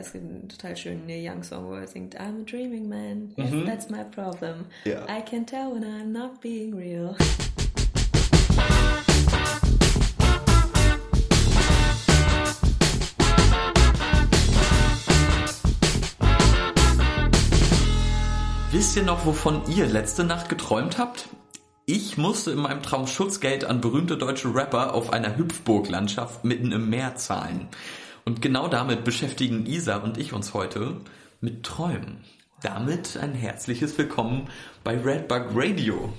es gibt einen total schönen Neil Young Song, wo er singt I'm a dreaming man, yes, mhm. that's my problem. Ja. I can tell when I'm not being real. Wisst ihr noch, wovon ihr letzte Nacht geträumt habt? Ich musste in meinem Traum Schutzgeld an berühmte deutsche Rapper auf einer Hüpfburglandschaft mitten im Meer zahlen. Und genau damit beschäftigen Isa und ich uns heute mit Träumen. Damit ein herzliches Willkommen bei Redbug Radio.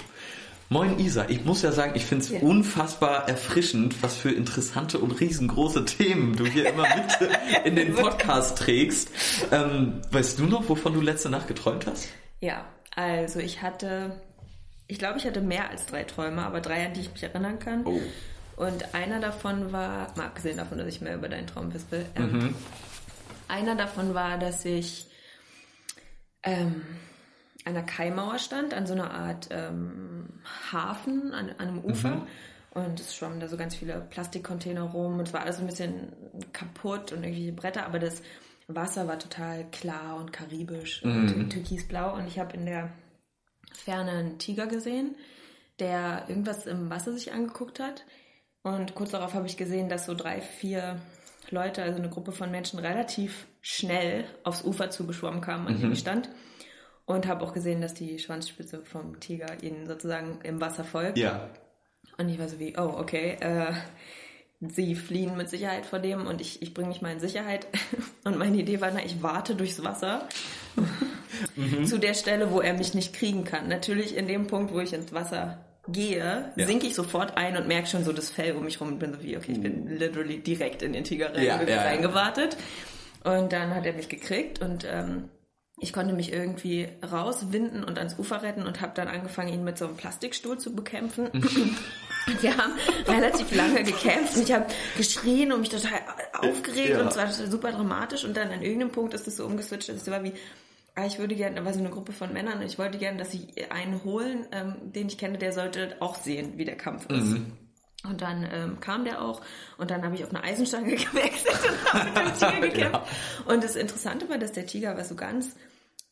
Moin Isa, ich muss ja sagen, ich finde es ja. unfassbar erfrischend, was für interessante und riesengroße Themen du hier immer mit in den Podcast trägst. Ähm, weißt du noch, wovon du letzte Nacht geträumt hast? Ja, also ich hatte ich glaube, ich hatte mehr als drei Träume, aber drei, an die ich mich erinnern kann. Oh. Und einer davon war, mal abgesehen davon, dass ich mehr über deinen Traum wissen ähm, mhm. einer davon war, dass ich ähm, an der Kaimauer stand, an so einer Art ähm, Hafen, an, an einem Ufer. Mhm. Und es schwammen da so ganz viele Plastikcontainer rum und es war alles ein bisschen kaputt und irgendwie Bretter, aber das Wasser war total klar und karibisch mhm. und türkisblau. Und ich habe in der Ferne einen Tiger gesehen, der irgendwas im Wasser sich angeguckt hat. Und kurz darauf habe ich gesehen, dass so drei, vier Leute, also eine Gruppe von Menschen, relativ schnell aufs Ufer zugeschwommen kamen, an mhm. dem ich stand. Und habe auch gesehen, dass die Schwanzspitze vom Tiger ihnen sozusagen im Wasser folgt. Ja. Und ich war so wie, oh, okay, äh, sie fliehen mit Sicherheit vor dem und ich, ich bringe mich mal in Sicherheit. Und meine Idee war, na, ich warte durchs Wasser mhm. zu der Stelle, wo er mich nicht kriegen kann. Natürlich in dem Punkt, wo ich ins Wasser gehe, ja. sinke ich sofort ein und merke schon so das Fell um mich rum und bin so wie, okay, ich bin literally direkt in den Tiger rein, ja, ja, reingewartet. Und dann hat er mich gekriegt und ähm, ich konnte mich irgendwie rauswinden und ans Ufer retten und habe dann angefangen, ihn mit so einem Plastikstuhl zu bekämpfen. Wir haben relativ lange gekämpft und ich habe geschrien und mich total aufgeregt ja. und es war super dramatisch und dann an irgendeinem Punkt ist es so umgeswitcht, dass es war wie, ich würde gerne, da war so eine Gruppe von Männern und ich wollte gerne, dass sie einen holen, ähm, den ich kenne, der sollte auch sehen, wie der Kampf ist. Mhm. Und dann ähm, kam der auch und dann habe ich auf eine Eisenstange gewechselt und habe mit dem Tiger gekämpft. ja. Und das Interessante war, dass der Tiger war so ganz,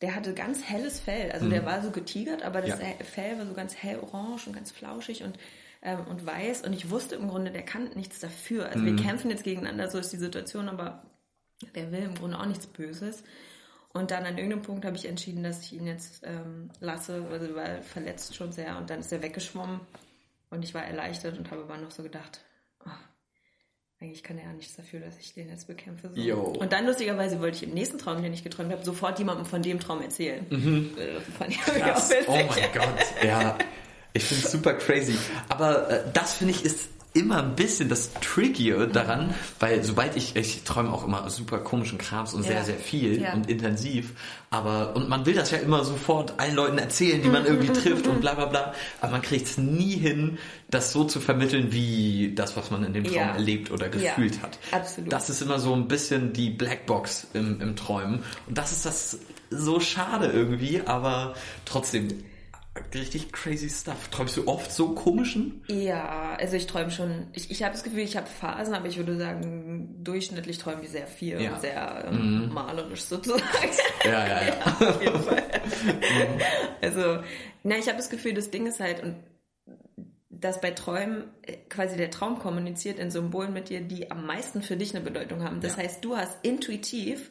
der hatte ganz helles Fell. Also mhm. der war so getigert, aber das ja. Fell war so ganz hell orange und ganz flauschig und ähm, und weiß. Und ich wusste im Grunde, der kann nichts dafür. Also mhm. wir kämpfen jetzt gegeneinander, so ist die Situation, aber der will im Grunde auch nichts Böses. Und dann an irgendeinem Punkt habe ich entschieden, dass ich ihn jetzt ähm, lasse, also er war verletzt schon sehr und dann ist er weggeschwommen und ich war erleichtert und habe aber noch so gedacht, oh, eigentlich kann er ja nichts dafür, dass ich den jetzt bekämpfe. So. Und dann lustigerweise wollte ich im nächsten Traum, den ich geträumt habe, sofort jemandem von dem Traum erzählen. Mhm. Krass. Oh mein Gott, ja. Ich finde es super crazy. Aber äh, das finde ich ist immer ein bisschen das Trickier daran, weil sobald ich, ich träume auch immer super komischen Krams und ja. sehr, sehr viel ja. und intensiv, aber, und man will das ja immer sofort allen Leuten erzählen, die man irgendwie trifft und bla bla bla, aber man kriegt es nie hin, das so zu vermitteln, wie das, was man in dem Traum ja. erlebt oder gefühlt hat. Absolut. Das ist immer so ein bisschen die Blackbox im, im Träumen und das ist das so schade irgendwie, aber trotzdem richtig crazy stuff. Träumst du oft so komischen? Ja, also ich träume schon. Ich, ich habe das Gefühl, ich habe Phasen, aber ich würde sagen, durchschnittlich träume ich sehr viel ja. und sehr ähm, mhm. malerisch sozusagen. Ja, ja, ja. ja auf jeden Fall. Mhm. Also, na, ich habe das Gefühl, das Ding ist halt, und dass bei Träumen äh, quasi der Traum kommuniziert in Symbolen mit dir, die am meisten für dich eine Bedeutung haben. Das ja. heißt, du hast intuitiv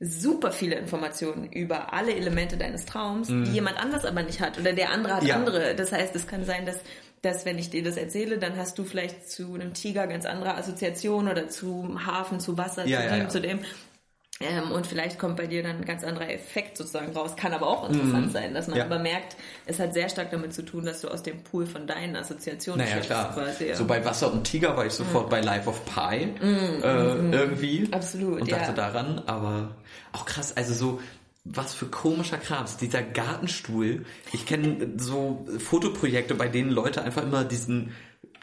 super viele Informationen über alle Elemente deines Traums, mhm. die jemand anders aber nicht hat oder der andere hat ja. andere. Das heißt, es kann sein, dass, dass wenn ich dir das erzähle, dann hast du vielleicht zu einem Tiger ganz andere Assoziationen oder zum Hafen, zu Wasser, ja, zu ja, dem, zu dem. Ähm, und vielleicht kommt bei dir dann ein ganz anderer Effekt sozusagen raus. Kann aber auch interessant mm. sein, dass man ja. aber merkt, es hat sehr stark damit zu tun, dass du aus dem Pool von deinen Assoziationen naja, klar. Quasi, So bei Wasser und Tiger war ich sofort mm. bei Life of Pi mm, äh, mm, irgendwie. Absolut. Und dachte ja. daran, aber auch krass, also so was für komischer Krams. Dieser Gartenstuhl. Ich kenne so Fotoprojekte, bei denen Leute einfach immer diesen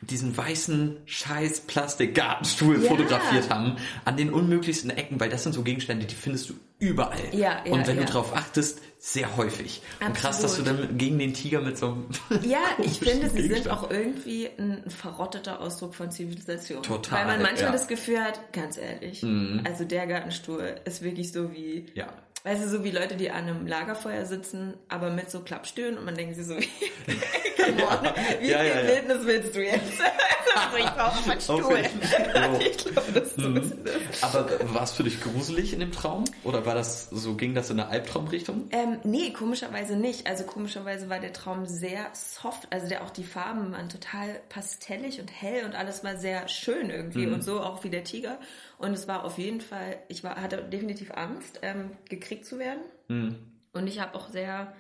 diesen weißen scheiß Plastik-Gartenstuhl ja. fotografiert haben, an den unmöglichsten Ecken, weil das sind so Gegenstände, die findest du überall. Ja, ja, und wenn ja. du darauf achtest, sehr häufig. Absolut. Und krass, dass du dann gegen den Tiger mit so einem. Ja, ich finde, sie sind auch irgendwie ein verrotteter Ausdruck von Zivilisation. Total. Weil man manchmal ja. das Gefühl hat, ganz ehrlich, mhm. also der Gartenstuhl ist wirklich so wie. Ja. Weißt du, so wie Leute, die an einem Lagerfeuer sitzen, aber mit so Klappstühlen und man denkt sich so, come on, wie ja, viel ja, Wildnis willst du jetzt? also ich brauche meinen Stuhl. ich glaube, das ist so mhm. Aber war es für dich gruselig in dem Traum? Oder war das so, ging das in eine Albtraumrichtung? Ähm, nee, komischerweise nicht. Also komischerweise war der Traum sehr soft. Also der auch die Farben waren total pastellig und hell und alles war sehr schön irgendwie. Mhm. Und so auch wie der Tiger. Und es war auf jeden Fall, ich war, hatte definitiv Angst, ähm, gekriegt zu werden. Mhm. Und ich habe auch sehr,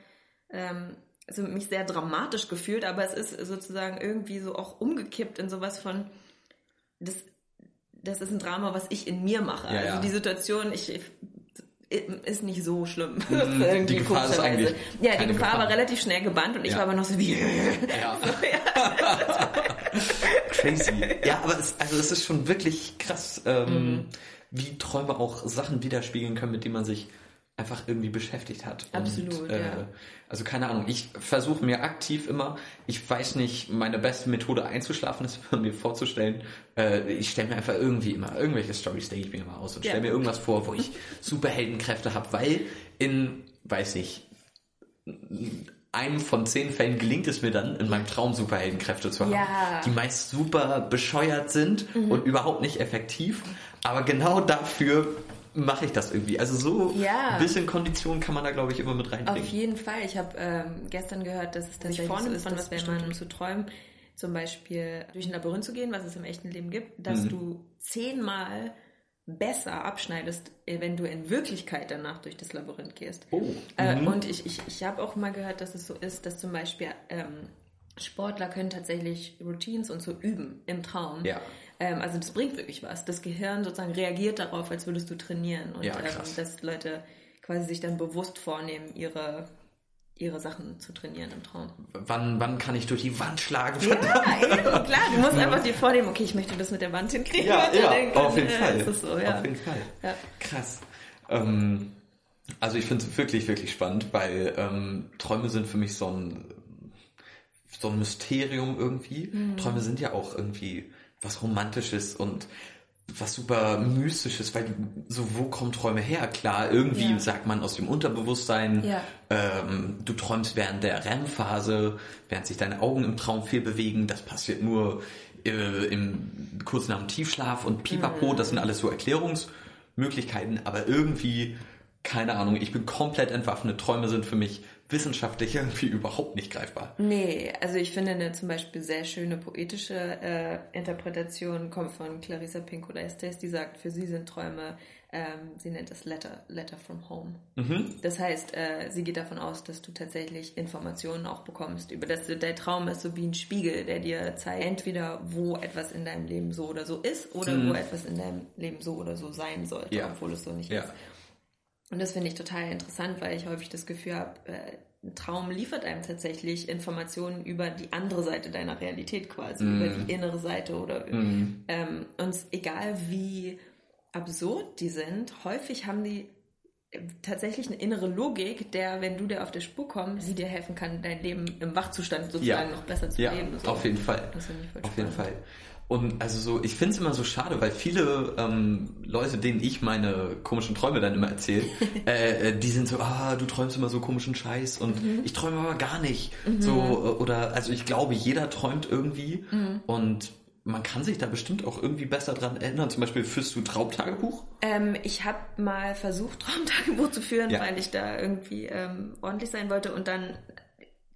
ähm, also mich sehr dramatisch gefühlt, aber es ist sozusagen irgendwie so auch umgekippt in sowas von, das, das ist ein Drama, was ich in mir mache. Ja, also ja. die Situation, ich, ist nicht so schlimm. Mhm, die Gefahr ist eigentlich Ja, die Gefahr, Gefahr, war relativ schnell gebannt und ich war aber noch so wie... Ja. ja. Crazy. Ja, aber es, also es ist schon wirklich krass, ähm, mhm. wie Träume auch Sachen widerspiegeln können, mit denen man sich einfach irgendwie beschäftigt hat. Absolut, und, äh, ja. Also keine Ahnung, ich versuche mir aktiv immer, ich weiß nicht, meine beste Methode einzuschlafen ist, mir vorzustellen, äh, ich stelle mir einfach irgendwie immer, irgendwelche Storys denke ich mir immer aus und ja. stelle mir irgendwas vor, wo ich Superheldenkräfte habe, weil in, weiß ich, einem von zehn Fällen gelingt es mir dann, in meinem Traum Superheldenkräfte zu haben, ja. die meist super bescheuert sind mhm. und überhaupt nicht effektiv. Aber genau dafür mache ich das irgendwie. Also so ja. ein bisschen Kondition kann man da, glaube ich, immer mit reinbringen. Auf jeden Fall. Ich habe ähm, gestern gehört, dass es tatsächlich so ist, dass wenn man zu träumen, zum Beispiel durch ein Labyrinth zu gehen, was es im echten Leben gibt, dass mhm. du zehnmal besser abschneidest, äh, wenn du in Wirklichkeit danach durch das Labyrinth gehst. Oh. Äh, mhm. und ich, ich, ich habe auch mal gehört, dass es so ist, dass zum Beispiel ähm, Sportler können tatsächlich Routines und so üben im Traum. Ja. Ähm, also das bringt wirklich was. Das Gehirn sozusagen reagiert darauf, als würdest du trainieren. Und ja, ähm, dass Leute quasi sich dann bewusst vornehmen, ihre ihre Sachen zu trainieren im Traum. Wann, wann kann ich durch die Wand schlagen? Ja, eben, klar. Du musst einfach dir vornehmen, okay, ich möchte das mit der Wand hinkriegen. Ja, ja denken, auf jeden Fall. So, ja. Auf jeden Fall. Ja. Krass. Ähm, also ich finde es wirklich, wirklich spannend, weil ähm, Träume sind für mich so ein, so ein Mysterium irgendwie. Mhm. Träume sind ja auch irgendwie was Romantisches und was super mystisches, weil so wo kommen Träume her? Klar, irgendwie ja. sagt man aus dem Unterbewusstsein. Ja. Ähm, du träumst während der REM-Phase, während sich deine Augen im Traum viel bewegen. Das passiert nur äh, im kurz nach dem Tiefschlaf und Pipapo. Mhm. Das sind alles so Erklärungsmöglichkeiten, aber irgendwie keine Ahnung. Ich bin komplett entwaffnet. Träume sind für mich wissenschaftlich irgendwie überhaupt nicht greifbar. Nee, also ich finde eine zum Beispiel sehr schöne poetische äh, Interpretation kommt von Clarissa Pinkola Estes, die sagt, für sie sind Träume, ähm, sie nennt es Letter, Letter from Home. Mhm. Das heißt, äh, sie geht davon aus, dass du tatsächlich Informationen auch bekommst, über das der Traum ist so wie ein Spiegel, der dir zeigt, entweder wo etwas in deinem Leben so oder so ist oder mhm. wo etwas in deinem Leben so oder so sein sollte, ja. obwohl es so nicht ja. ist. Und das finde ich total interessant, weil ich häufig das Gefühl habe, äh, ein Traum liefert einem tatsächlich Informationen über die andere Seite deiner Realität quasi, mm. über die innere Seite oder mm. ähm, und egal wie absurd die sind, häufig haben die tatsächlich eine innere Logik, der, wenn du dir auf der Spur kommst, die dir helfen kann, dein Leben im Wachzustand sozusagen ja. noch besser zu ja, leben. So. Auf jeden Fall. Auf jeden Fall. Und also so, ich finde es immer so schade, weil viele ähm, Leute, denen ich meine komischen Träume dann immer erzähle, äh, äh, die sind so, ah, du träumst immer so komischen Scheiß und mhm. ich träume aber gar nicht. Mhm. So, oder also ich glaube, jeder träumt irgendwie mhm. und man kann sich da bestimmt auch irgendwie besser dran erinnern. Zum Beispiel führst du Traumtagebuch? Ähm, ich habe mal versucht, Traumtagebuch zu führen, ja. weil ich da irgendwie ähm, ordentlich sein wollte und dann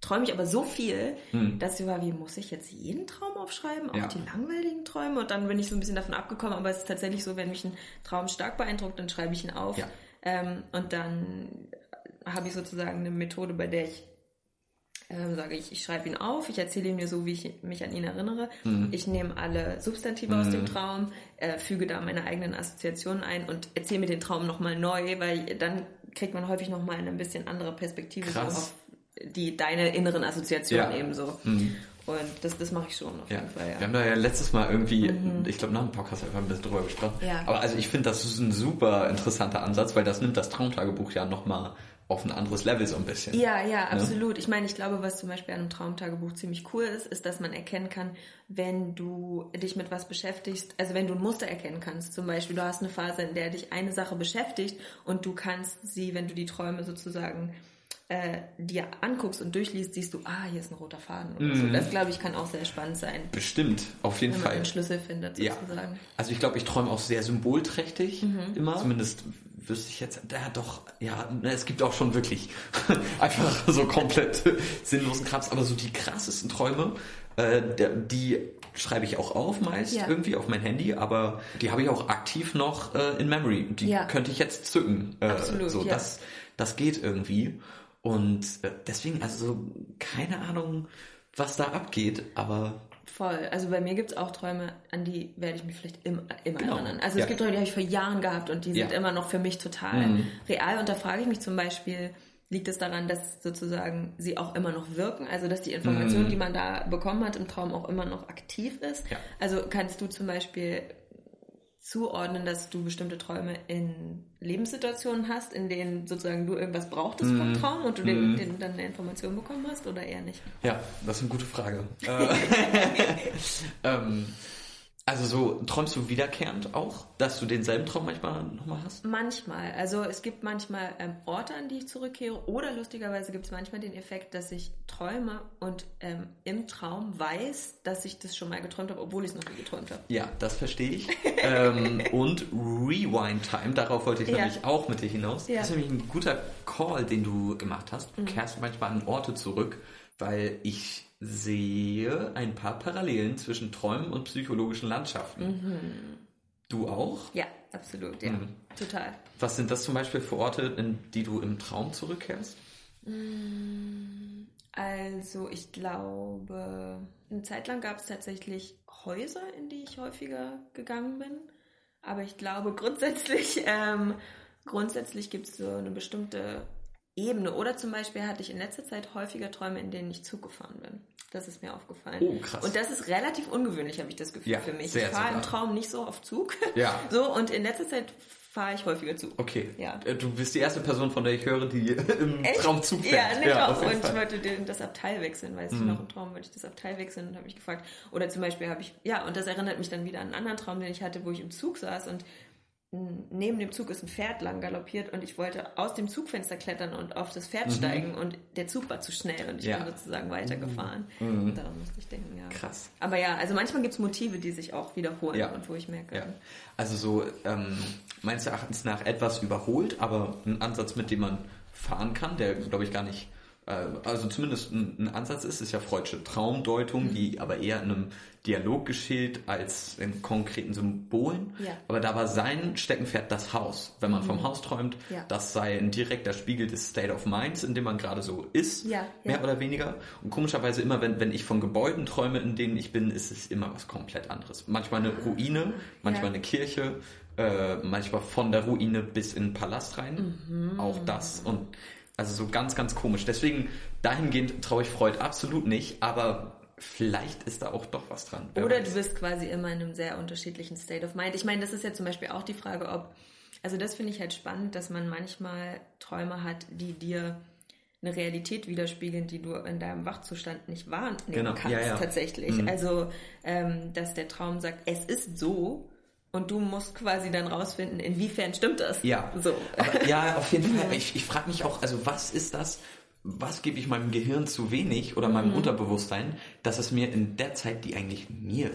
träume ich aber so viel, hm. dass ich war, wie muss ich jetzt jeden Traum aufschreiben, auch ja. die langweiligen Träume? Und dann bin ich so ein bisschen davon abgekommen, aber es ist tatsächlich so, wenn mich ein Traum stark beeindruckt, dann schreibe ich ihn auf. Ja. Ähm, und dann habe ich sozusagen eine Methode, bei der ich ähm, sage ich, ich schreibe ihn auf, ich erzähle ihn mir so, wie ich mich an ihn erinnere. Mhm. Ich nehme alle Substantive mhm. aus dem Traum, äh, füge da meine eigenen Assoziationen ein und erzähle mir den Traum nochmal neu, weil dann kriegt man häufig nochmal eine ein bisschen andere Perspektive so auf die deine inneren Assoziationen ja. ebenso. Mhm. Und das, das mache ich schon auf ja. jeden Fall. Ja. Wir haben da ja letztes Mal irgendwie, mhm. ich glaube nach dem Podcast einfach ein bisschen drüber gesprochen. Ja. Aber also ich finde, das ist ein super interessanter Ansatz, weil das nimmt das Traumtagebuch ja nochmal auf ein anderes Level so ein bisschen. Ja, ja, ne? absolut. Ich meine, ich glaube, was zum Beispiel an einem Traumtagebuch ziemlich cool ist, ist, dass man erkennen kann, wenn du dich mit was beschäftigst, also wenn du ein Muster erkennen kannst. Zum Beispiel, du hast eine Phase, in der dich eine Sache beschäftigt und du kannst sie, wenn du die Träume sozusagen äh, dir anguckst und durchliest, siehst du, ah, hier ist ein roter Faden oder mm. so. Mhm. Das, glaube ich, kann auch sehr spannend sein. Bestimmt, auf jeden Fall. Wenn man den Schlüssel findet, sozusagen. Ja. Also ich glaube, ich träume auch sehr symbolträchtig mhm. immer. Zumindest wüsste ich jetzt, ja doch, ja, ne, es gibt auch schon wirklich einfach so komplett sinnlosen Krams, aber so die krassesten Träume, äh, die schreibe ich auch auf meist ja. irgendwie auf mein Handy, aber die habe ich auch aktiv noch äh, in Memory. Die ja. könnte ich jetzt zücken. Äh, Absolut, so, ja. das, das geht irgendwie. Und äh, deswegen, also keine Ahnung, was da abgeht, aber Voll. Also bei mir gibt es auch Träume, an die werde ich mich vielleicht immer, immer genau. erinnern. Also ja. es gibt Träume, die habe ich vor Jahren gehabt und die sind ja. immer noch für mich total mhm. real. Und da frage ich mich zum Beispiel, liegt es daran, dass sozusagen sie auch immer noch wirken? Also dass die Information, mhm. die man da bekommen hat im Traum auch immer noch aktiv ist? Ja. Also kannst du zum Beispiel zuordnen, dass du bestimmte Träume in Lebenssituationen hast, in denen sozusagen du irgendwas brauchtest mm. vom mhm. Traum und du mm. den, dann eine Information bekommen hast oder eher nicht? Ja, das ist eine gute Frage. Äh, ähm, also so träumst du wiederkehrend auch, dass du denselben Traum manchmal nochmal hast? Manchmal. Also es gibt manchmal ähm, Orte, an die ich zurückkehre oder lustigerweise gibt es manchmal den Effekt, dass ich träume und ähm, im Traum weiß, dass ich das schon mal geträumt habe, obwohl ich es noch nie geträumt habe. Ja, das verstehe ich. ähm, und Rewind Time, darauf wollte ich ja. nämlich auch mit dir hinaus. Ja. Das ist nämlich ein guter Call, den du gemacht hast. Du mhm. kehrst manchmal an Orte zurück, weil ich sehe ein paar Parallelen zwischen Träumen und psychologischen Landschaften. Mhm. Du auch? Ja, absolut, ja. Mhm. Total. Was sind das zum Beispiel für Orte, in die du im Traum zurückkehrst? Mm, also ich glaube, eine Zeit lang gab es tatsächlich Häuser, in die ich häufiger gegangen bin. Aber ich glaube grundsätzlich, ähm, grundsätzlich gibt es so eine bestimmte Ebene. Oder zum Beispiel hatte ich in letzter Zeit häufiger Träume, in denen ich Zug gefahren bin. Das ist mir aufgefallen. Oh, krass. Und das ist relativ ungewöhnlich, habe ich das Gefühl ja, für mich. Ich fahre im Traum nicht so auf Zug. Ja. So, und in letzter Zeit fahre ich häufiger Zug. Okay. Ja. Äh, du bist die erste Person, von der ich höre, die im Echt? Traum Zug fährt. Ja, nicht ja, auch. Und ich wollte das Abteil wechseln, weiß mhm. ich noch, im Traum wollte ich das Abteil wechseln und habe mich gefragt. Oder zum Beispiel habe ich, ja, und das erinnert mich dann wieder an einen anderen Traum, den ich hatte, wo ich im Zug saß und neben dem Zug ist ein Pferd lang galoppiert und ich wollte aus dem Zugfenster klettern und auf das Pferd mhm. steigen und der Zug war zu schnell und ich ja. bin sozusagen weitergefahren. Mhm. Und daran musste ich denken, ja. Krass. Aber ja, also manchmal gibt es Motive, die sich auch wiederholen ja. und wo ich merke. Ja. Also so ähm, meines Erachtens nach etwas überholt, aber ein Ansatz, mit dem man fahren kann, der glaube ich gar nicht also zumindest ein, Ansatz ist, ist ja Freudsche Traumdeutung, mhm. die aber eher in einem Dialog geschieht als in konkreten Symbolen. Ja. Aber da war sein Steckenpferd das Haus. Wenn man mhm. vom Haus träumt, ja. das sei ein direkter Spiegel des State of Minds, in dem man gerade so ist, ja, mehr oder weniger. Und komischerweise immer, wenn, wenn ich von Gebäuden träume, in denen ich bin, ist es immer was komplett anderes. Manchmal eine Ruine, manchmal eine Kirche, äh, manchmal von der Ruine bis in den Palast rein. Mhm. Auch das. Und also so ganz, ganz komisch. Deswegen dahingehend traue ich Freud absolut nicht, aber vielleicht ist da auch doch was dran. Oder weiß. du bist quasi immer in einem sehr unterschiedlichen State of Mind. Ich meine, das ist ja zum Beispiel auch die Frage, ob, also das finde ich halt spannend, dass man manchmal Träume hat, die dir eine Realität widerspiegeln, die du in deinem Wachzustand nicht wahrnehmen genau. kannst ja, ja. tatsächlich. Mhm. Also, ähm, dass der Traum sagt, es ist so, und du musst quasi dann rausfinden, inwiefern stimmt das. Ja. So. Aber, ja, auf jeden Fall. Ich, ich frage mich auch, also was ist das, was gebe ich meinem Gehirn zu wenig oder meinem mhm. Unterbewusstsein, dass es mir in der Zeit, die eigentlich mir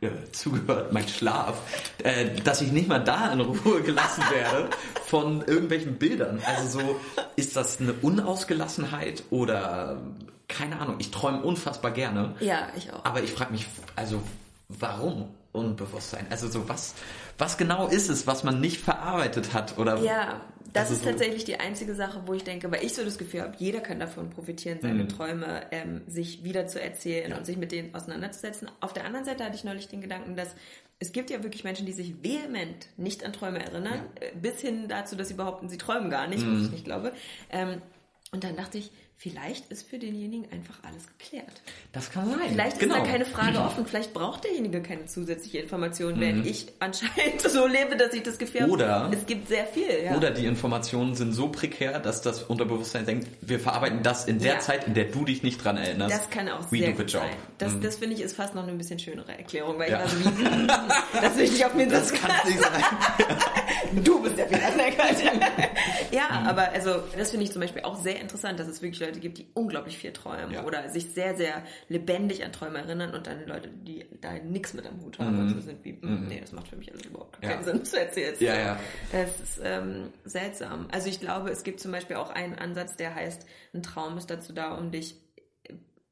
äh, zugehört, mein Schlaf, äh, dass ich nicht mal da in Ruhe gelassen werde von irgendwelchen Bildern. Also so, ist das eine Unausgelassenheit oder keine Ahnung, ich träume unfassbar gerne. Ja, ich auch. Aber ich frage mich, also warum? Unbewusstsein? Also so was, was genau ist es, was man nicht verarbeitet hat oder? Ja, das also ist so tatsächlich die einzige Sache, wo ich denke, weil ich so das Gefühl habe, jeder kann davon profitieren, seine mhm. Träume ähm, sich wieder zu erzählen ja. und sich mit denen auseinanderzusetzen. Auf der anderen Seite hatte ich neulich den Gedanken, dass es gibt ja wirklich Menschen, die sich vehement nicht an Träume erinnern, ja. Äh, bis hin dazu, dass sie behaupten, sie träumen gar nicht, mhm. was ich nicht glaube. Ähm, Und dann dachte ich, vielleicht ist für denjenigen einfach alles geklärt. Das kann sein. Vielleicht genau. ist da keine Frage offen. Vielleicht braucht derjenige keine zusätzliche Information, mhm. während ich anscheinend so lebe, dass ich das Gefühl habe, es gibt sehr viel. Ja. Oder die Informationen sind so prekär, dass das Unterbewusstsein denkt, wir verarbeiten das in der ja. Zeit, in der du dich nicht dran erinnerst. Das kann auch We sehr gut sein. Das, mhm. das finde ich ist fast noch eine bisschen schönere Erklärung, weil ja. ich war so wie, das will ich nicht auf mir Das kann nicht sein. du bist der Fehler. ja, mhm. aber also das finde ich zum Beispiel auch sehr interessant, dass es wirklich Leute gibt, die unglaublich viel träumen ja. oder sich sehr, sehr lebendig an Träume erinnern und dann Leute, die da nichts mit am Hut haben mhm. und so sind wie, mhm. nee, das macht für mich alles überhaupt keinen ja. Sinn, zu erzählen. Ja, ja. Das ist ähm, seltsam. Also ich glaube, es gibt zum Beispiel auch einen Ansatz, der heißt, ein Traum ist dazu da, um dich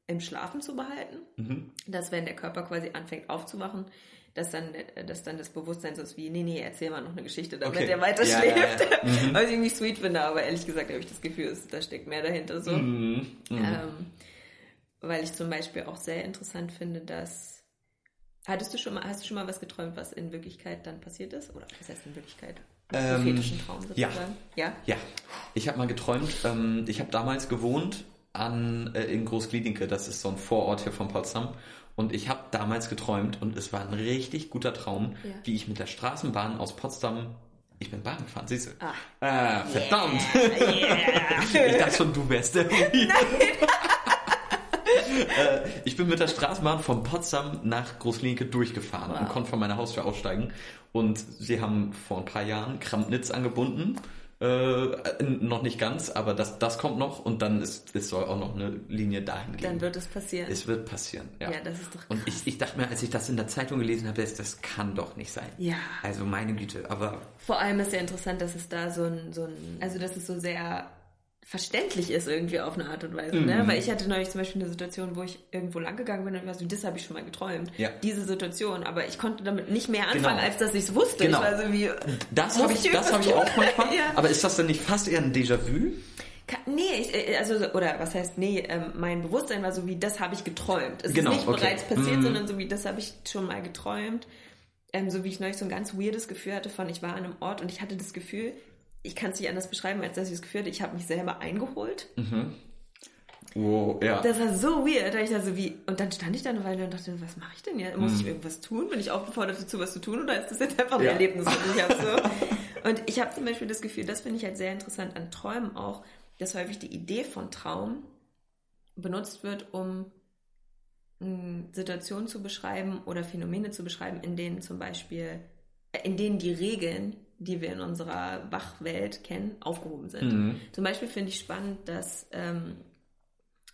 im Schlafen zu behalten. Mhm. Dass wenn der Körper quasi anfängt aufzuwachen, dass dann, dass dann das Bewusstsein so ist wie, nee, nee, erzähl mal noch eine Geschichte, damit okay. er weiter ja, schläft. Ja, ja. Mhm. Was ich irgendwie sweet finde, aber ehrlich gesagt habe ich das Gefühl, da steckt mehr dahinter so. Mhm. Mhm. Ähm, weil ich zum Beispiel auch sehr interessant finde, dass hattest du schon mal, hast du schon mal was geträumt, was in Wirklichkeit dann passiert ist? Oder was heißt in Wirklichkeit? Ähm, prophetischen Traum sozusagen? Ja. Ja? ja. Ich habe mal geträumt, ähm, ich habe damals gewohnt an, äh, in Großgliedinke, das ist so ein Vorort hier von Potsdam. Und ich habe damals geträumt und es war ein richtig guter Traum, ja. wie ich mit der Straßenbahn aus Potsdam ich bin Bahn gefahren, siehst du? Ah. Äh, verdammt! Yeah, yeah. ich dachte schon, du wärst der. Nein. äh, ich bin mit der Straßenbahn von Potsdam nach Großlinke durchgefahren wow. und konnte von meiner Haustür aussteigen. Und sie haben vor ein paar Jahren Kramnitz angebunden äh, noch nicht ganz, aber das, das kommt noch und dann ist, es soll auch noch eine Linie dahin gehen. Dann wird es passieren. Es wird passieren, ja. Ja, das ist doch krass. Und ich, ich dachte mir, als ich das in der Zeitung gelesen habe, das, das kann doch nicht sein. Ja. Also meine Güte, aber... Vor allem ist ja interessant, dass es da so ein, so ein also dass es so sehr verständlich ist irgendwie auf eine Art und Weise. Ne? Mhm. Ne? Weil ich hatte neulich zum Beispiel eine Situation, wo ich irgendwo lang gegangen bin und war so, das habe ich schon mal geträumt. Ja. Diese Situation. Aber ich konnte damit nicht mehr anfangen, genau. als dass ich es wusste. Genau. Ich so wie, das habe ich, das hab ich auch manchmal. ja. Aber ist das denn nicht fast eher ein Déjà-vu? Nee, ich, äh, also, oder was heißt, nee, ähm, mein Bewusstsein war so wie, das habe ich geträumt. Es genau, ist nicht okay. bereits passiert, mm. sondern so wie, das habe ich schon mal geträumt. Ähm, so wie ich neulich so ein ganz weirdes Gefühl hatte von, ich war an einem Ort und ich hatte das Gefühl, ich kann es nicht anders beschreiben, als dass ich das Gefühl hatte, ich habe mich selber eingeholt. Mhm. Oh, ja. Das war so weird. Da ich da so wie, und dann stand ich da eine Weile und dachte, was mache ich denn jetzt? Muss mhm. ich irgendwas tun? Bin ich aufgefordert dazu, was zu tun? Oder ist das jetzt einfach ein ja. Erlebnis, was ich habe? So? Und ich habe zum Beispiel das Gefühl, das finde ich halt sehr interessant an Träumen auch, dass häufig die Idee von Traum benutzt wird, um hm, Situationen zu beschreiben oder Phänomene zu beschreiben, in denen zum Beispiel, äh, in denen die Regeln die wir in unserer Wachwelt kennen, aufgehoben sind. Mhm. Zum Beispiel finde ich spannend, dass ähm,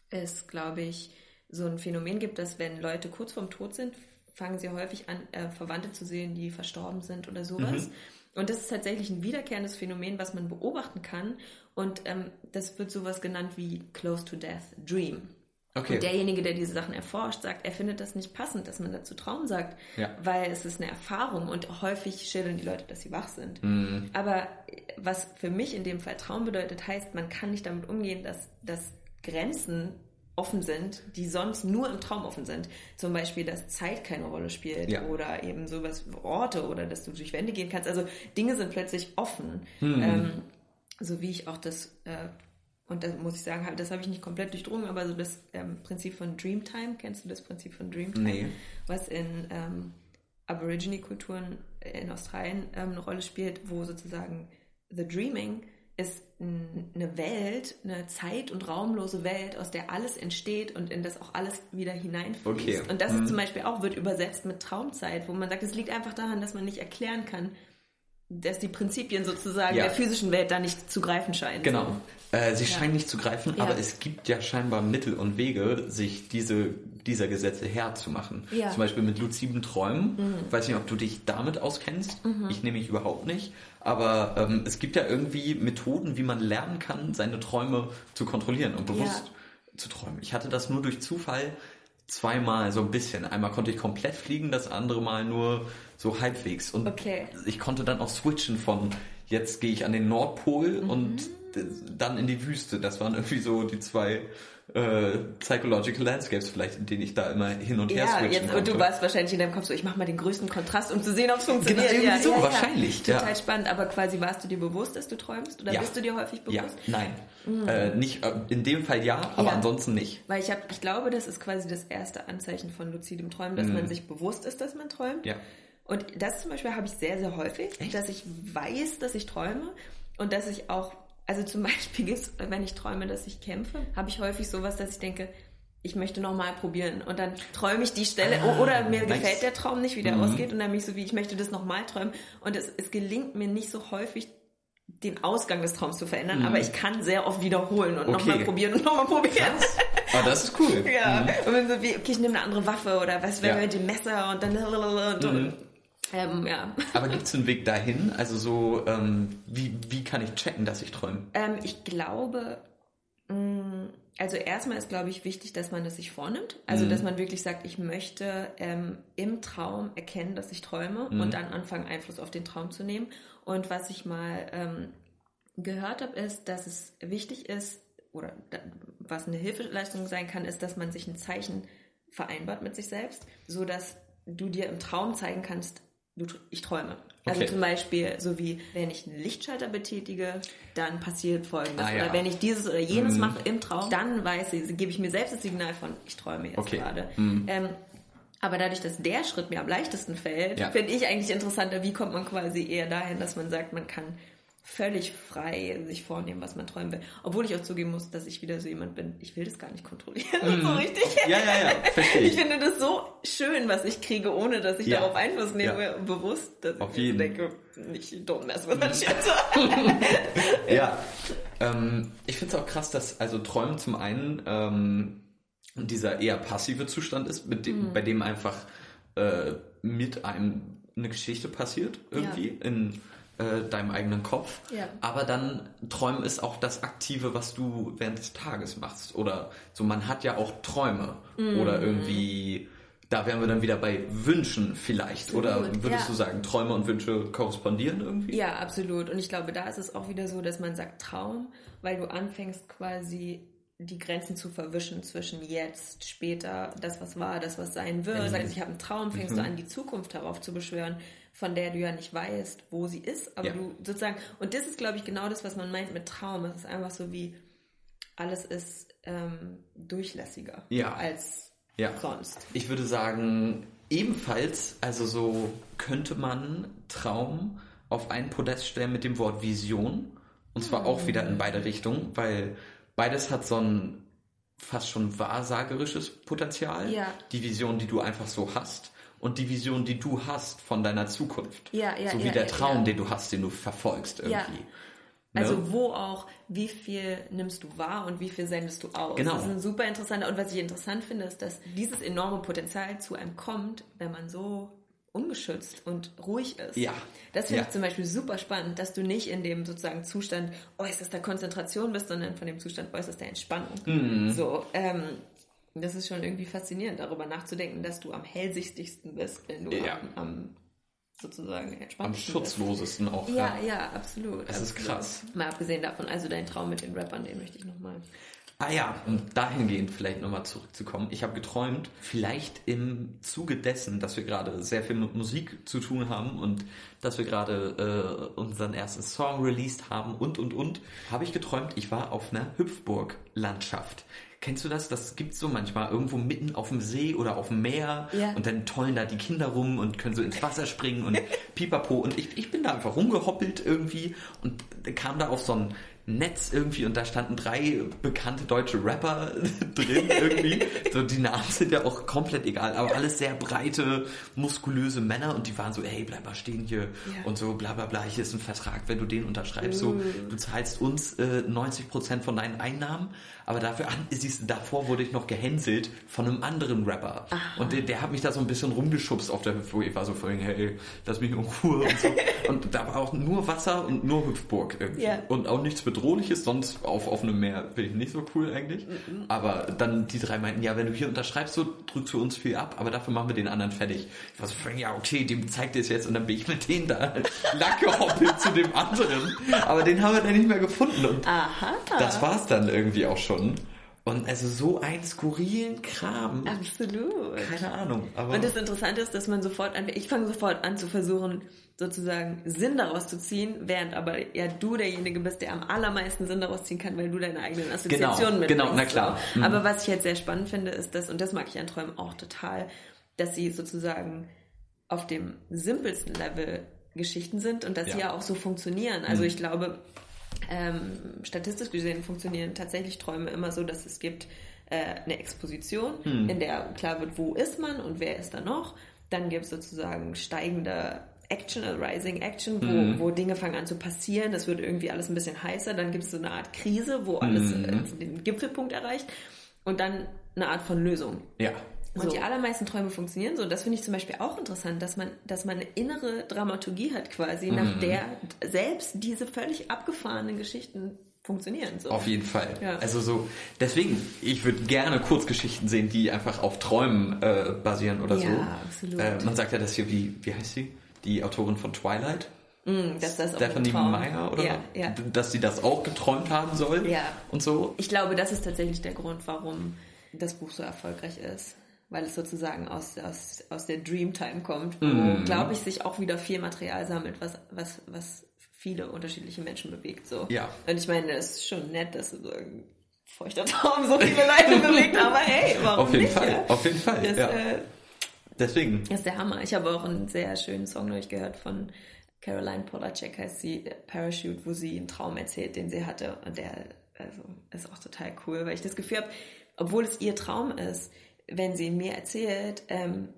es, glaube ich, so ein Phänomen gibt, dass wenn Leute kurz vorm Tod sind, fangen sie häufig an, äh, Verwandte zu sehen, die verstorben sind oder sowas. Mhm. Und das ist tatsächlich ein wiederkehrendes Phänomen, was man beobachten kann. Und ähm, das wird sowas genannt wie Close to Death Dream. Okay. Und derjenige, der diese Sachen erforscht, sagt, er findet das nicht passend, dass man dazu Traum sagt, ja. weil es ist eine Erfahrung und häufig schildern die Leute, dass sie wach sind. Mhm. Aber was für mich in dem Fall Traum bedeutet, heißt, man kann nicht damit umgehen, dass, dass Grenzen offen sind, die sonst nur im Traum offen sind. Zum Beispiel, dass Zeit keine Rolle spielt ja. oder eben sowas, Orte oder dass du durch Wände gehen kannst. Also Dinge sind plötzlich offen. Mhm. Ähm, so wie ich auch das äh, und da muss ich sagen, das habe ich nicht komplett durchdrungen, aber so das ähm, Prinzip von Dreamtime, kennst du das Prinzip von Dreamtime? Nee. Was in ähm, Aborigine-Kulturen in Australien ähm, eine Rolle spielt, wo sozusagen The Dreaming ist eine Welt, eine zeit- und raumlose Welt, aus der alles entsteht und in das auch alles wieder hineinfließt. Okay. Und das mhm. ist zum Beispiel auch, wird übersetzt mit Traumzeit, wo man sagt, es liegt einfach daran, dass man nicht erklären kann, dass die Prinzipien sozusagen ja. der physischen Welt da nicht zu greifen scheinen. Genau. Äh, sie ja. scheinen nicht zu greifen, ja. aber es gibt ja scheinbar Mittel und Wege, sich diese, dieser Gesetze Herr zu machen. Zum Beispiel mit luziden Träumen. Mhm. Ich weiß nicht, ob du dich damit auskennst. Mhm. Ich nehme mich überhaupt nicht. Aber ähm, es gibt ja irgendwie Methoden, wie man lernen kann, seine Träume zu kontrollieren und bewusst zu träumen. Ich hatte das nur durch Zufall zweimal so ein bisschen. Einmal konnte ich komplett fliegen, das andere Mal nur so halbwegs. Und okay. ich konnte dann auch switchen von jetzt gehe ich an den Nordpol mhm. und dann in die Wüste. Das waren irgendwie so die zwei äh, Psychological Landscapes vielleicht, in denen ich da immer hin und her ja, jetzt, Und du warst wahrscheinlich in deinem Kopf so, ich mache mal den größten Kontrast, um zu sehen, ob es funktioniert. Genau, irgendwie ja, so, ja, wahrscheinlich. Total spannend, aber quasi warst du dir bewusst, dass du träumst? Oder bist du dir häufig bewusst? Ja, nein. Mhm. Äh, nicht, äh, in dem Fall ja, aber ansonsten nicht. Weil ich, hab, ich glaube, das ist quasi das erste Anzeichen von luzidem Träumen, dass mhm. man sich bewusst ist, dass man träumt. Ja. Und das zum Beispiel habe ich sehr, sehr häufig, Echt? dass ich weiß, dass ich träume und dass ich auch also zum Beispiel ist, wenn ich träume, dass ich kämpfe, habe ich häufig sowas, dass ich denke, ich möchte nochmal probieren. Und dann träume ich die Stelle, ah, oder mir nice. gefällt der Traum nicht, wie der mhm. ausgeht, und dann bin ich so wie, ich möchte das nochmal träumen. Und es, es gelingt mir nicht so häufig, den Ausgang des Traums zu verändern, mhm. aber ich kann sehr oft wiederholen und okay. nochmal probieren und nochmal probieren. Ah, das ist cool. ja. Mhm. Und dann so wie, okay, ich nehme eine andere Waffe oder was wäre ja. mit dem Messer und dann und, mhm. Ähm, ja. Aber gibt es einen Weg dahin? Also so, ähm, wie, wie kann ich checken, dass ich träume? Ähm, ich glaube, mh, mm, also erstmal ist, glaube ich, wichtig, dass man das sich vornimmt. Also, mhm. dass man wirklich sagt, ich möchte ähm, im Traum erkennen, dass ich träume mhm. und dann anfangen, Einfluss auf den Traum zu nehmen. Und was ich mal ähm, gehört habe, ist, dass es wichtig ist, oder was eine Hilfeleistung sein kann, ist, dass man sich ein Zeichen vereinbart mit sich selbst, so dass du dir im Traum zeigen kannst, ich träume. Also okay. zum Beispiel, so wie wenn ich einen Lichtschalter betätige, dann passiert folgendes. Ah, ja. Oder wenn ich dieses oder jenes mm. mache im Traum, dann weiß ich, gebe ich mir selbst das Signal von, ich träume jetzt okay. gerade. Mm. Ähm, aber dadurch, dass der Schritt mir am leichtesten fällt, ja. finde ich eigentlich interessanter, wie kommt man quasi eher dahin, dass man sagt, man kann völlig frei sich vornehmen, was man träumen will. Obwohl ich auch zugeben muss, dass ich wieder so jemand bin, ich will das gar nicht kontrollieren. Mm. so richtig. Ja, ja, ja, verstehe ich. Ich finde das so schön, was ich kriege, ohne dass ich ja. darauf Einfluss nehme, ja. bewusst, dass Auf ich jeden. denke, nicht don't mess with that shit. ja. Ähm, ich finde es auch krass, dass also Träumen zum einen ähm, dieser eher passive Zustand ist, dem, mm. bei dem einfach äh, mit einem eine Geschichte passiert irgendwie ja. in äh, deinem eigenen Kopf. Ja. Aber dann Träumen ist auch das Aktive, was du während des Tages machst. Oder so, man hat ja auch Träume. Mhm. Oder irgendwie, da wären wir dann wieder bei Wünschen vielleicht. Oder würdest ja. du sagen, Träume und Wünsche korrespondieren irgendwie? Ja, absolut. Und ich glaube, da ist es auch wieder so, dass man sagt Traum, weil du anfängst quasi die Grenzen zu verwischen zwischen jetzt, später, das was war, das was sein wird. Mhm. Heißt, ich habe einen Traum, fängst mhm. du an, die Zukunft herauf zu beschwören, von der du ja nicht weißt, wo sie ist, aber ja. du sozusagen, und das ist, glaube ich, genau das, was man meint mit Traum. Es ist einfach so wie, alles ist ähm, durchlässiger ja. als ja. sonst. Ich würde sagen, ebenfalls, also so könnte man Traum auf einen Podest stellen mit dem Wort Vision. Und zwar mhm. auch wieder in beide Richtungen, weil beides hat so ein fast schon wahrsagerisches Potenzial. Ja. Die Vision, die du einfach so hast und die Vision, die du hast von deiner Zukunft. Ja, ja, so wie ja, der Traum, ja. den du hast, den du verfolgst irgendwie. Ja. Ne? Also wo auch, wie viel nimmst du wahr und wie viel sendest du aus? Genau. Das ist ein super interessanter. Und was ich interessant finde, ist, dass dieses enorme Potenzial zu einem kommt, wenn man so ungeschützt und ruhig ist. Ja. Das finde ja. ich zum Beispiel super spannend, dass du nicht in dem sozusagen Zustand äußerster Konzentration bist, sondern von dem Zustand äußerster Entspannung. Mhm. So, ähm, das ist schon irgendwie faszinierend, darüber nachzudenken, dass du am hellsichtigsten bist, wenn du ja. am, am sozusagen. Am schutzlosesten auch. Ja, ja, ja absolut. Das absolut. ist krass. Mal abgesehen davon, also dein Traum mit den Rappern, den möchte ich nochmal Ah ja, um dahingehend vielleicht nochmal zurückzukommen. Ich habe geträumt, vielleicht im Zuge dessen, dass wir gerade sehr viel mit Musik zu tun haben und dass wir gerade äh, unseren ersten Song released haben und und und, habe ich geträumt, ich war auf einer Hüpfburg-Landschaft. Kennst du das? Das gibt's so manchmal irgendwo mitten auf dem See oder auf dem Meer ja. und dann tollen da die Kinder rum und können so ins Wasser springen und pipapo und ich, ich bin da einfach rumgehoppelt irgendwie und kam da auf so ein Netz irgendwie und da standen drei bekannte deutsche Rapper drin irgendwie. so, die Namen sind ja auch komplett egal, aber alles sehr breite, muskulöse Männer und die waren so, hey, bleib mal stehen hier ja. und so, bla bla bla, hier ist ein Vertrag, wenn du den unterschreibst, so, mm. du zahlst uns äh, 90% von deinen Einnahmen, aber dafür siehst du, davor wurde ich noch gehänselt von einem anderen Rapper. Aha. Und der, der hat mich da so ein bisschen rumgeschubst auf der Hüpfburg. Ich war so vorhin, hey, lass mich in Ruhe und so. und da war auch nur Wasser und nur Hüpfburg irgendwie. Ja. Und auch nichts mit bedrohlich ist, sonst auf offenem Meer bin ich nicht so cool eigentlich. Mhm. Aber dann die drei meinten, ja, wenn du hier unterschreibst, so drückst du uns viel ab, aber dafür machen wir den anderen fertig. Ich war so, ja, okay, dem zeigt es jetzt und dann bin ich mit denen da gehoppelt zu dem anderen. Aber den haben wir dann nicht mehr gefunden und Aha. das war's dann irgendwie auch schon. Und also so einen skurrilen Kram. Absolut. Keine Ahnung. Aber und das Interessante ist, dass man sofort an, ich fange sofort an zu versuchen, sozusagen Sinn daraus zu ziehen, während aber ja du derjenige bist, der am allermeisten Sinn daraus ziehen kann, weil du deine eigenen Assoziationen genau, Genau, na klar. Mhm. Aber was ich jetzt sehr spannend finde, ist das, und das mag ich an Träumen auch total, dass sie sozusagen auf dem simpelsten Level Geschichten sind und dass ja. sie ja auch so funktionieren. Also mhm. ich glaube, ähm, statistisch gesehen funktionieren tatsächlich Träume immer so, dass es gibt äh, eine Exposition, hm. in der klar wird, wo ist man und wer ist da noch. Dann gibt es sozusagen steigende Action, also Rising Action, wo, hm. wo Dinge fangen an zu passieren. Das wird irgendwie alles ein bisschen heißer. Dann gibt es so eine Art Krise, wo alles hm. äh, den Gipfelpunkt erreicht. Und dann eine Art von Lösung. Ja. Und so. die allermeisten Träume funktionieren so. Und das finde ich zum Beispiel auch interessant, dass man, dass man eine innere Dramaturgie hat quasi, mhm. nach der selbst diese völlig abgefahrenen Geschichten funktionieren. So. Auf jeden Fall. Ja. Also so, deswegen, ich würde gerne Kurzgeschichten sehen, die einfach auf Träumen äh, basieren oder ja, so. Absolut. Äh, man sagt ja, dass hier, wie, wie heißt sie? Die Autorin von Twilight. Mm, dass das Stephanie Meyer oder ja, ja. dass sie das auch geträumt haben soll ja. und so. Ich glaube, das ist tatsächlich der Grund, warum das Buch so erfolgreich ist weil es sozusagen aus, aus, aus der Dreamtime kommt, wo, mm. glaube ich, sich auch wieder viel Material sammelt, was, was, was viele unterschiedliche Menschen bewegt. So. Ja. Und ich meine, es ist schon nett, dass so ein feuchter Traum so viele Leute bewegt, aber hey, warum Auf jeden nicht? Fall, ja? auf jeden Fall. Das, ja. äh, Deswegen. Das ist der Hammer. Ich habe auch einen sehr schönen Song durchgehört von Caroline Polacek, heißt sie, Parachute, wo sie einen Traum erzählt, den sie hatte. Und der also, ist auch total cool, weil ich das Gefühl habe, obwohl es ihr Traum ist, wenn sie mir erzählt, ähm,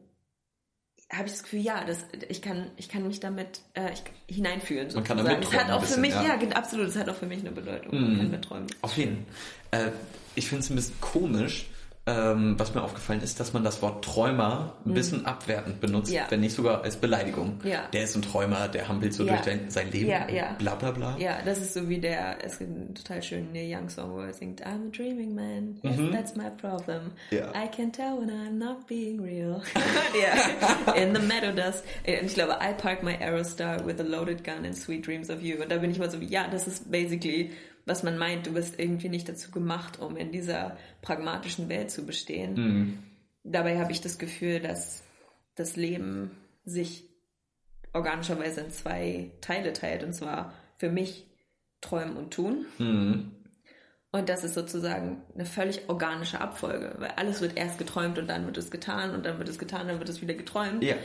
habe ich das Gefühl, ja, das, ich kann, ich kann mich damit äh, ich, hineinfühlen. Sozusagen. Man kann damit Es hat auch bisschen, für mich, ja. ja. absolut, es hat auch für mich eine Bedeutung. Mm. Man kann miträumen. Auf jeden Fall. Äh, ich finde es ein bisschen komisch, ähm, was mir aufgefallen ist, dass man das Wort Träumer ein mhm. bisschen abwertend benutzt, ja. wenn nicht sogar als Beleidigung. Ja. Der ist ein Träumer, der hampelt so ja. durch sein Leben. Ja, ja. Bla bla bla. Ja, das ist so wie der, es gibt einen total schönen Neil Young Song, wo er singt, I'm a dreaming man, yes, mhm. that's my problem. Ja. I can tell when I'm not being real. In the meadow dust. Und ich glaube, I park my arrow star with a loaded gun and sweet dreams of you. Und da bin ich mal so wie, ja, das ist basically was man meint, du bist irgendwie nicht dazu gemacht, um in dieser pragmatischen Welt zu bestehen. Mhm. Dabei habe ich das Gefühl, dass das Leben sich organischerweise in zwei Teile teilt. Und zwar für mich Träumen und Tun. Mhm. Und das ist sozusagen eine völlig organische Abfolge, weil alles wird erst geträumt und dann wird es getan und dann wird es getan, dann wird es wieder geträumt. Ja.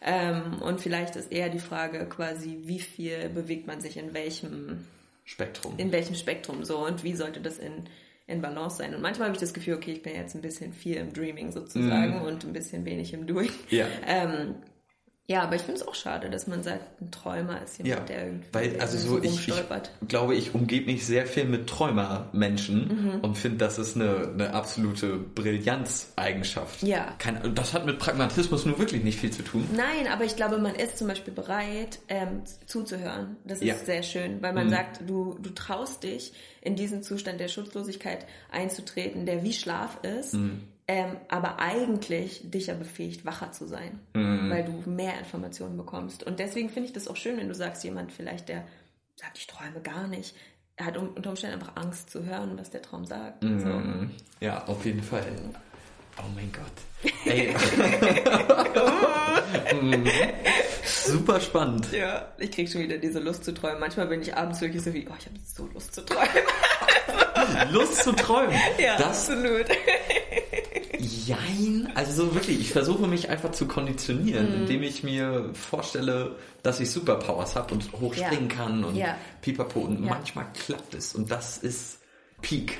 Ähm, und vielleicht ist eher die Frage quasi, wie viel bewegt man sich in welchem Spektrum. In welchem Spektrum so und wie sollte das in, in Balance sein? Und manchmal habe ich das Gefühl, okay, ich bin jetzt ein bisschen viel im Dreaming sozusagen mm. und ein bisschen wenig im Doing. Ja. Ähm, ja, aber ich finde es auch schade, dass man sagt, ein Träumer ist jemand, ja, der irgendwie weil, also so, ich, ich glaube, ich umgebe mich sehr viel mit Träumermenschen mhm. und finde, das ist eine, eine absolute Brillanzeigenschaft. Ja. Kein, das hat mit Pragmatismus nur wirklich nicht viel zu tun. Nein, aber ich glaube, man ist zum Beispiel bereit, ähm, zuzuhören. Das ist ja. sehr schön, weil man mhm. sagt, du, du traust dich, in diesen Zustand der Schutzlosigkeit einzutreten, der wie Schlaf ist. Mhm ähm, aber eigentlich dich ja befähigt, wacher zu sein, mhm. weil du mehr Informationen bekommst. Und deswegen finde ich das auch schön, wenn du sagst, jemand vielleicht, der sagt, ich träume gar nicht, hat unter Umständen einfach Angst zu hören, was der Traum sagt. Mhm. So. Ja, auf jeden Fall. Oh mein Gott. Ey. Mhm. Super spannend. Ja, ich krieg schon wieder diese Lust zu träumen. Manchmal bin ich abends wirklich so wie, oh, ich habe so Lust zu träumen. Lust zu träumen. Ja, das, absolut. Jein. Also so wirklich, ich versuche mich einfach zu konditionieren, mhm. indem ich mir vorstelle, dass ich Superpowers habe und hochspringen ja. kann und ja. pipapo. Und ja. manchmal klappt es. Und das ist Peak.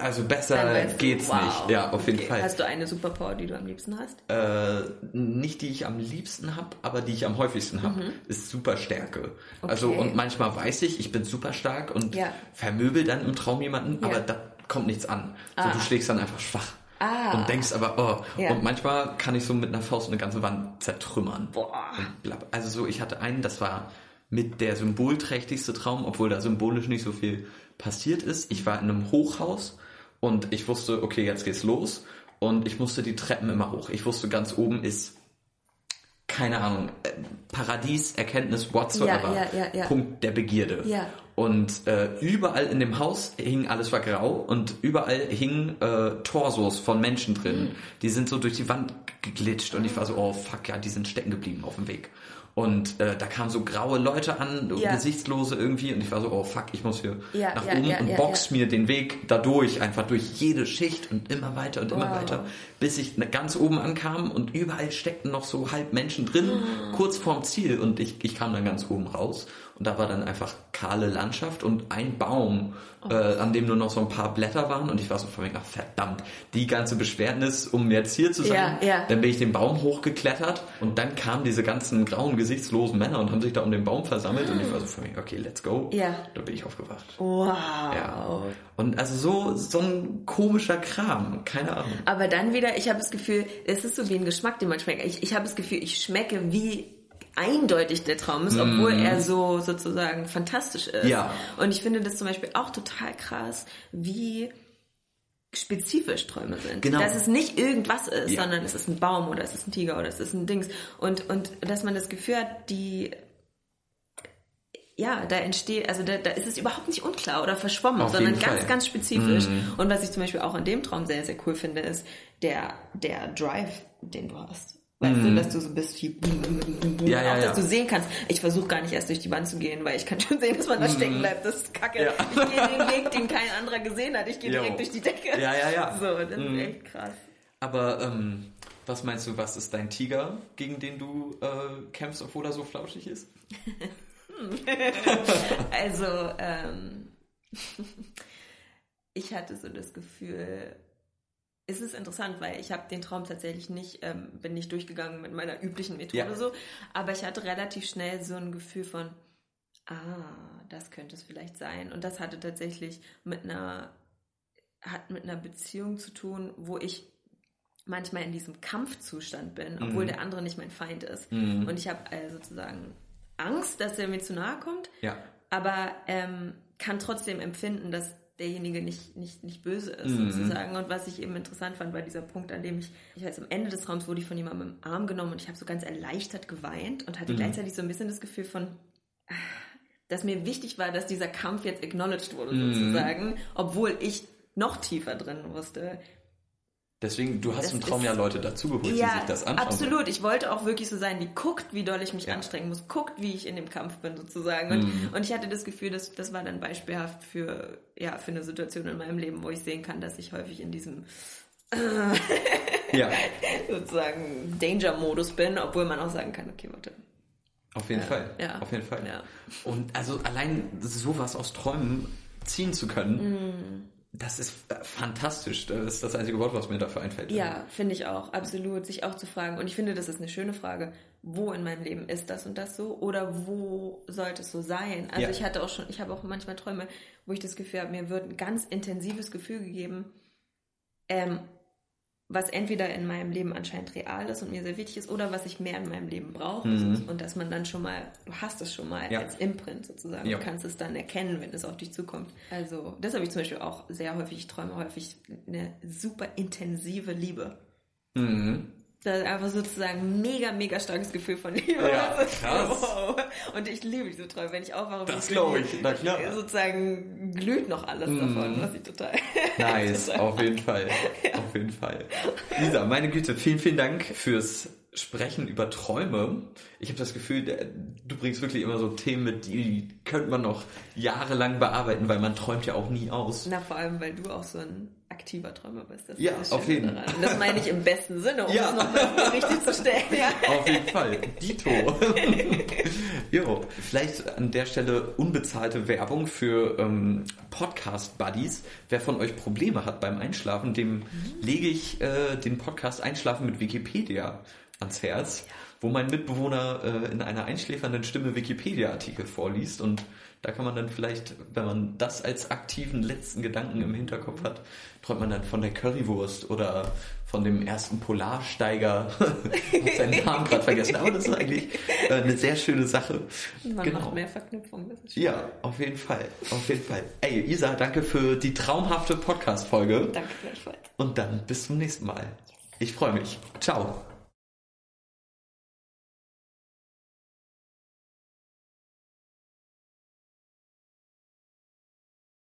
Also besser geht's wow. nicht. Ja, auf jeden okay. Fall. Hast du eine Superpower, die du am liebsten hast? Äh, nicht die ich am liebsten habe, aber die ich am häufigsten habe, mhm. ist Superstärke. Okay. Also und manchmal weiß ich, ich bin super stark und ja. vermöbel dann im Traum jemanden, ja. aber da kommt nichts an. Ah. So, du schlägst dann einfach schwach. Ah. Und denkst aber, oh. Ja. Und manchmal kann ich so mit einer Faust eine ganze Wand zertrümmern. Boah. Also so, ich hatte einen, das war mit der symbolträchtigste Traum, obwohl da symbolisch nicht so viel passiert ist, ich war in einem Hochhaus und ich wusste, okay, jetzt geht's los und ich musste die Treppen immer hoch. Ich wusste, ganz oben ist keine Ahnung, äh, Paradies, Erkenntnis, whatsoever. Ja, ja, ja, Punkt der Begierde. Und äh, überall in dem Haus hing alles war grau und überall hingen äh, Torsos von Menschen drin. Mhm. Die sind so durch die Wand geglitscht und ich war so, oh fuck, ja, die sind stecken geblieben auf dem Weg. Und äh, da kamen so graue Leute an, ja. gesichtslose irgendwie. Und ich war so, oh fuck, ich muss hier ja, nach ja, oben und box mir den Weg dadurch, einfach durch jede Schicht und immer weiter und immer wow. weiter, bis ich ganz oben ankam und überall steckten noch so halb Menschen drin, oh. kurz vorm Ziel. Und ich, ich kam dann ganz oben raus und da war dann einfach kahle Landschaft und ein Baum, oh. äh, an dem nur noch so ein paar Blätter waren. Und ich war so von mir, ach verdammt, die ganze Beschwernis, um jetzt hier zu sein. Ja, ja. Dann bin ich den Baum hochgeklettert und dann kamen diese ganzen grauen, gesichtslosen Männer und haben sich da um den Baum versammelt. Und ich war so von mir, okay, let's go. Ja. Da bin ich aufgewacht. Wow. Ja. Und also so, so ein komischer Kram, keine Ahnung. Aber dann wieder, ich habe das Gefühl, es ist so wie ein Geschmack, den man schmeckt. Ich, ich habe das Gefühl, ich schmecke wie eindeutig der Traum ist, obwohl mm. er so sozusagen fantastisch ist. Ja. Und ich finde das zum Beispiel auch total krass, wie spezifisch Träume sind. Genau. Dass es nicht irgendwas ist, ja. sondern es ist ein Baum oder es ist ein Tiger oder es ist ein Dings. Und, und dass man das Gefühl hat, die ja, da entsteht, also da, da ist es überhaupt nicht unklar oder verschwommen, Auf sondern ganz, Fall. ganz spezifisch. Mm. Und was ich zum Beispiel auch in dem Traum sehr, sehr cool finde, ist der, der Drive, den du hast. Weißt mm. du, mhm. dass du so bist wie ja, ja, auch, dass ja. du sehen kannst. Ich versuche gar nicht erst durch die Wand zu gehen, weil ich kann schon sehen, dass man da stecken bleibt. Das ist kacke. Ja. Ich gehe den Weg, den kein anderer gesehen hat. Ich gehe direkt durch die Decke. Ja, ja, ja. So, das mm. ist mhm. echt krass. Aber ähm, was meinst du, was ist dein Tiger, gegen den du äh, kämpfst, obwohl er so flauschig ist? also, ähm, ich hatte so das Gefühl, es ist interessant, weil ich habe den Traum tatsächlich nicht, ähm, bin nicht durchgegangen mit meiner üblichen Methode ja. so, aber ich hatte relativ schnell so ein Gefühl von, ah, das könnte es vielleicht sein. Und das hatte tatsächlich mit einer, hat mit einer Beziehung zu tun, wo ich manchmal in diesem Kampfzustand bin, obwohl mhm. der andere nicht mein Feind ist. Mhm. Und ich habe also sozusagen Angst, dass er mir zu nahe kommt, ja. aber ähm, kann trotzdem empfinden, dass derjenige nicht, nicht, nicht böse ist, mhm. sozusagen. Und was ich eben interessant fand, war dieser Punkt, an dem ich, ich weiß, am Ende des Traums wurde ich von jemandem im Arm genommen und ich habe so ganz erleichtert geweint und hatte mhm. gleichzeitig so ein bisschen das Gefühl von, dass mir wichtig war, dass dieser Kampf jetzt acknowledged wurde, mhm. sozusagen, obwohl ich noch tiefer drin wusste, Deswegen, du hast das im Traum ja Leute dazugeholt, ja, die sich das anschauen. Absolut. Ich wollte auch wirklich so sein, die guckt, wie doll ich mich ja. anstrengen muss, guckt, wie ich in dem Kampf bin, sozusagen. Und, mhm. und ich hatte das Gefühl, dass das war dann beispielhaft für, ja, für eine Situation in meinem Leben, wo ich sehen kann, dass ich häufig in diesem äh, ja. sozusagen Danger-Modus bin, obwohl man auch sagen kann, okay, warte. Auf jeden ja. Fall. Ja. Auf jeden Fall. Ja. Und also allein sowas aus Träumen ziehen zu können, mm das ist äh, fantastisch. Das ist das einzige Wort, was mir dafür einfällt. Ja, finde ich auch. Absolut. Sich auch zu fragen. Und ich finde, das ist eine schöne Frage. Wo in meinem Leben ist das und das so? Oder wo sollte es so sein? Also ja. ich hatte auch schon, ich habe auch manchmal Träume, wo ich das Gefühl habe, mir wird ein ganz intensives Gefühl gegeben, ähm, was entweder in meinem Leben anscheinend real ist und mir sehr wichtig ist oder was ich mehr in meinem Leben brauche. Mhm. Und dass man dann schon mal, du hast es schon mal ja. als Imprint sozusagen. Ja. Du kannst es dann erkennen, wenn es auf dich zukommt. Also, das habe ich zum Beispiel auch sehr häufig. Ich träume häufig eine super intensive Liebe. Mhm. Das ist einfach sozusagen mega, mega starkes Gefühl von Liebe. Ja, krass. Wow. Und ich liebe diese Träume. Wenn ich aufwache, das glaube ich. Na klar. Sozusagen glüht noch alles mm. davon, was ich total. Nice, total auf jeden Fall. Ja. Auf jeden Fall. Lisa, meine Güte, vielen, vielen Dank fürs Sprechen über Träume. Ich habe das Gefühl, du bringst wirklich immer so Themen mit, die könnte man noch jahrelang bearbeiten, weil man träumt ja auch nie aus. Na, vor allem, weil du auch so ein aktiver Träumer bist. Das ja, auf jeden Fall. Das meine ich im besten Sinne, um ja. es nochmal richtig zu stellen. Ja. Auf jeden Fall. Dito. jo, vielleicht an der Stelle unbezahlte Werbung für ähm, Podcast-Buddies. Wer von euch Probleme hat beim Einschlafen, dem mhm. lege ich äh, den Podcast Einschlafen mit Wikipedia ans Herz, wo mein Mitbewohner äh, in einer einschläfernden Stimme Wikipedia-Artikel vorliest und Da kann man dann vielleicht, wenn man das als aktiven letzten Gedanken im Hinterkopf hat, träumt man dann von der Currywurst oder von dem ersten Polarsteiger. ich habe seinen Namen gerade vergessen, aber das ist eigentlich äh, eine sehr schöne Sache. Man genau. macht mehr Verknüpfungen. Ja, auf jeden Fall. Auf jeden Fall. Ey, Isa, danke für die traumhafte Podcast-Folge. Danke gleichfalls. Und dann bis zum nächsten Mal. Ich freue mich. Ciao.